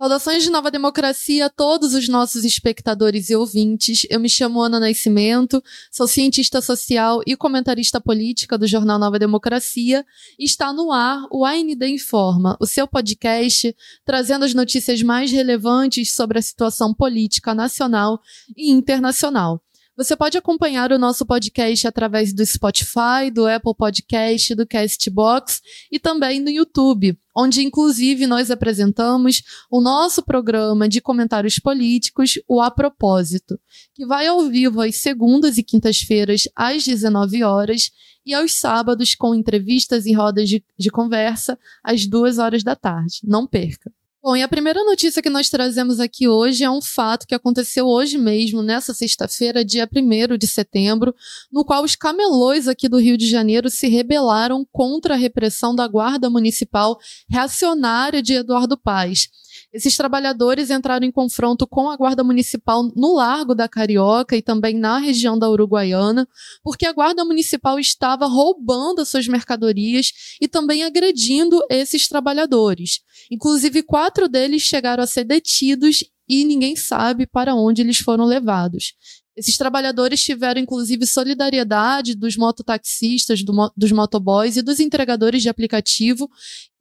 Saudações de Nova Democracia a todos os nossos espectadores e ouvintes. Eu me chamo Ana Nascimento, sou cientista social e comentarista política do jornal Nova Democracia e está no ar o AND Informa, o seu podcast trazendo as notícias mais relevantes sobre a situação política nacional e internacional. Você pode acompanhar o nosso podcast através do Spotify, do Apple Podcast, do Castbox e também no YouTube, onde inclusive nós apresentamos o nosso programa de comentários políticos, o A Propósito, que vai ao vivo às segundas e quintas-feiras às 19 horas e aos sábados com entrevistas e rodas de, de conversa às duas horas da tarde. Não perca! Bom, e a primeira notícia que nós trazemos aqui hoje é um fato que aconteceu hoje mesmo, nessa sexta-feira, dia 1 de setembro, no qual os camelôs aqui do Rio de Janeiro se rebelaram contra a repressão da Guarda Municipal reacionária de Eduardo Paes. Esses trabalhadores entraram em confronto com a Guarda Municipal no Largo da Carioca e também na região da Uruguaiana, porque a Guarda Municipal estava roubando as suas mercadorias e também agredindo esses trabalhadores. Inclusive, quatro deles chegaram a ser detidos e ninguém sabe para onde eles foram levados. Esses trabalhadores tiveram, inclusive, solidariedade dos mototaxistas, do, dos motoboys e dos entregadores de aplicativo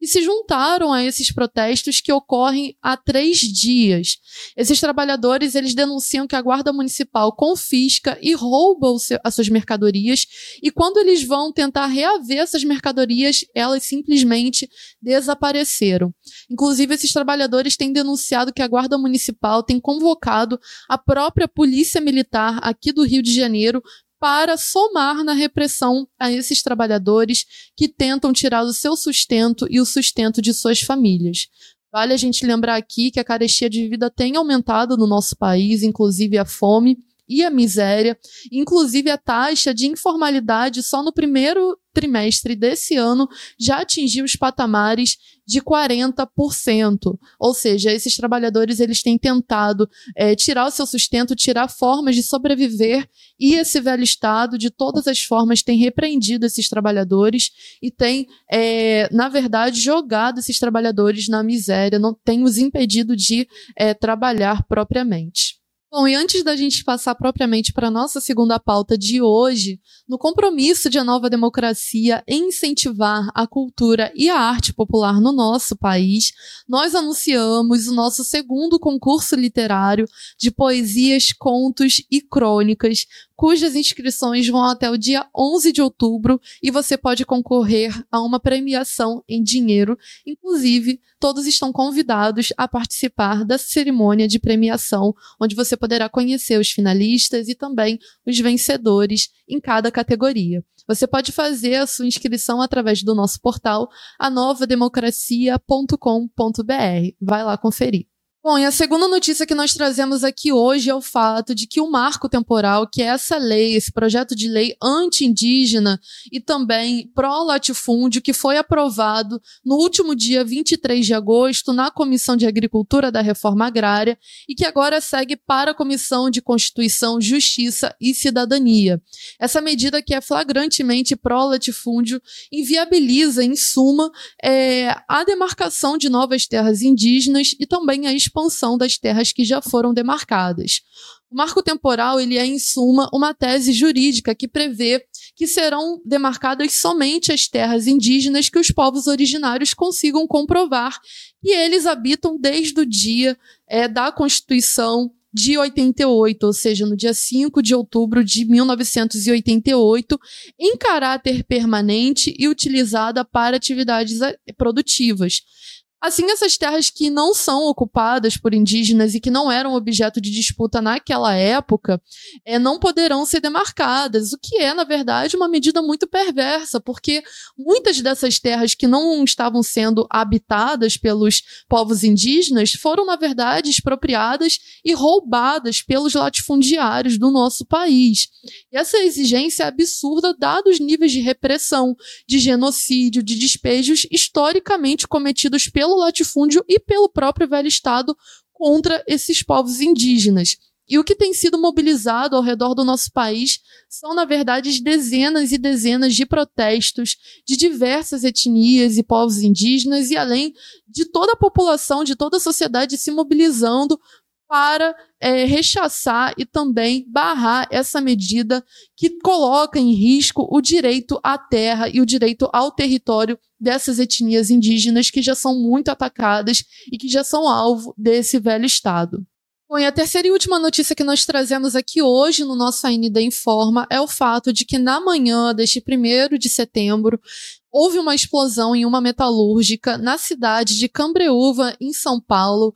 e se juntaram a esses protestos que ocorrem há três dias. Esses trabalhadores eles denunciam que a guarda municipal confisca e rouba seu, as suas mercadorias e quando eles vão tentar reaver essas mercadorias, elas simplesmente desapareceram. Inclusive, esses trabalhadores têm denunciado que a guarda municipal tem convocado a própria polícia militar aqui do Rio de Janeiro para somar na repressão a esses trabalhadores que tentam tirar o seu sustento e o sustento de suas famílias. Vale a gente lembrar aqui que a carestia de vida tem aumentado no nosso país, inclusive a fome e a miséria, inclusive a taxa de informalidade só no primeiro trimestre desse ano já atingiu os patamares de 40%. Ou seja, esses trabalhadores eles têm tentado é, tirar o seu sustento, tirar formas de sobreviver e esse velho Estado, de todas as formas, tem repreendido esses trabalhadores e tem, é, na verdade, jogado esses trabalhadores na miséria, não tem os impedido de é, trabalhar propriamente. Bom, e antes da gente passar propriamente para a nossa segunda pauta de hoje, no compromisso de a nova democracia em incentivar a cultura e a arte popular no nosso país, nós anunciamos o nosso segundo concurso literário de poesias, contos e crônicas, cujas inscrições vão até o dia 11 de outubro e você pode concorrer a uma premiação em dinheiro. Inclusive, todos estão convidados a participar da cerimônia de premiação, onde você poderá conhecer os finalistas e também os vencedores em cada categoria. Você pode fazer a sua inscrição através do nosso portal anovademocracia.com.br. Vai lá conferir. Bom, e a segunda notícia que nós trazemos aqui hoje é o fato de que o marco temporal, que é essa lei, esse projeto de lei anti-indígena e também pró-latifúndio, que foi aprovado no último dia 23 de agosto na Comissão de Agricultura da Reforma Agrária e que agora segue para a Comissão de Constituição, Justiça e Cidadania. Essa medida que é flagrantemente pró-latifúndio inviabiliza, em suma, é, a demarcação de novas terras indígenas e também a expansão das terras que já foram demarcadas. O marco temporal ele é, em suma, uma tese jurídica que prevê que serão demarcadas somente as terras indígenas que os povos originários consigam comprovar que eles habitam desde o dia é, da Constituição de 88, ou seja, no dia 5 de outubro de 1988, em caráter permanente e utilizada para atividades eh, produtivas. Assim, essas terras que não são ocupadas por indígenas e que não eram objeto de disputa naquela época, é, não poderão ser demarcadas, o que é, na verdade, uma medida muito perversa, porque muitas dessas terras que não estavam sendo habitadas pelos povos indígenas foram, na verdade, expropriadas e roubadas pelos latifundiários do nosso país. E essa exigência é absurda, dados os níveis de repressão, de genocídio, de despejos historicamente cometidos pelo latifúndio e pelo próprio velho Estado contra esses povos indígenas. E o que tem sido mobilizado ao redor do nosso país são, na verdade, dezenas e dezenas de protestos de diversas etnias e povos indígenas, e além de toda a população, de toda a sociedade se mobilizando para é, rechaçar e também barrar essa medida que coloca em risco o direito à terra e o direito ao território dessas etnias indígenas que já são muito atacadas e que já são alvo desse velho Estado. Bom, e a terceira e última notícia que nós trazemos aqui hoje no nosso AND Informa é o fato de que na manhã deste 1 de setembro houve uma explosão em uma metalúrgica na cidade de Cambreúva, em São Paulo,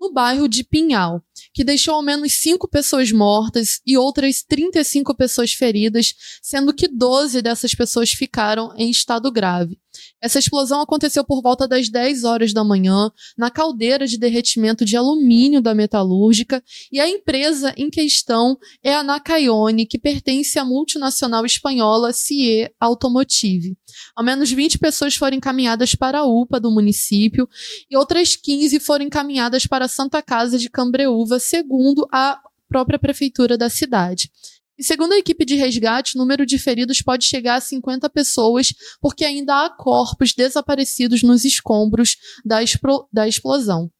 no bairro de Pinhal, que deixou ao menos cinco pessoas mortas e outras 35 pessoas feridas, sendo que 12 dessas pessoas ficaram em estado grave. Essa explosão aconteceu por volta das 10 horas da manhã, na caldeira de derretimento de alumínio da metalúrgica, e a empresa em questão é a Nakayone, que pertence à multinacional espanhola CIE Automotive. Ao menos 20 pessoas foram encaminhadas para a UPA do município e outras 15 foram encaminhadas para a Santa Casa de Cambreúva, segundo a própria prefeitura da cidade. E segundo a equipe de resgate, o número de feridos pode chegar a 50 pessoas, porque ainda há corpos desaparecidos nos escombros da, da explosão.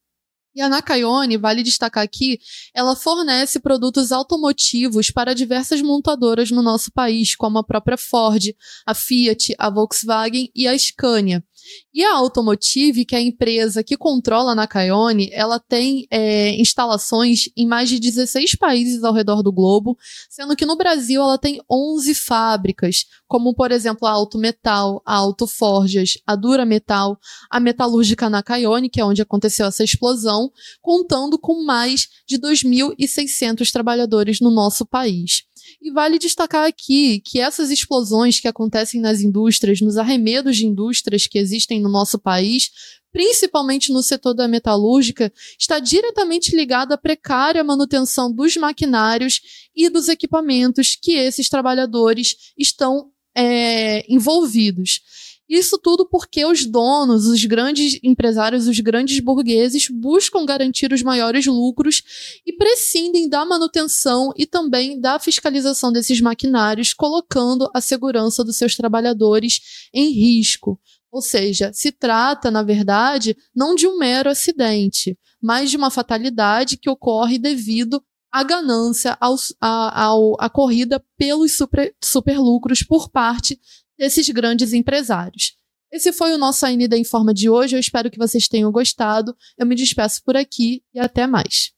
E a Nakayone, vale destacar aqui, ela fornece produtos automotivos para diversas montadoras no nosso país, como a própria Ford, a Fiat, a Volkswagen e a Scania. E a Automotive, que é a empresa que controla a Nakayone, ela tem é, instalações em mais de 16 países ao redor do globo, sendo que no Brasil ela tem 11 fábricas, como por exemplo a Auto Metal, a Auto Forjas, a Dura Metal, a Metalúrgica Nakayone, que é onde aconteceu essa explosão, contando com mais de 2.600 trabalhadores no nosso país. E vale destacar aqui que essas explosões que acontecem nas indústrias, nos arremedos de indústrias que existem no nosso país, principalmente no setor da metalúrgica, está diretamente ligado à precária manutenção dos maquinários e dos equipamentos que esses trabalhadores estão é, envolvidos. Isso tudo porque os donos, os grandes empresários, os grandes burgueses buscam garantir os maiores lucros e prescindem da manutenção e também da fiscalização desses maquinários, colocando a segurança dos seus trabalhadores em risco. Ou seja, se trata, na verdade, não de um mero acidente, mas de uma fatalidade que ocorre devido à ganância, ao, a, ao, à corrida pelos super, superlucros por parte desses grandes empresários. Esse foi o nosso AND em forma de hoje. Eu espero que vocês tenham gostado. Eu me despeço por aqui e até mais.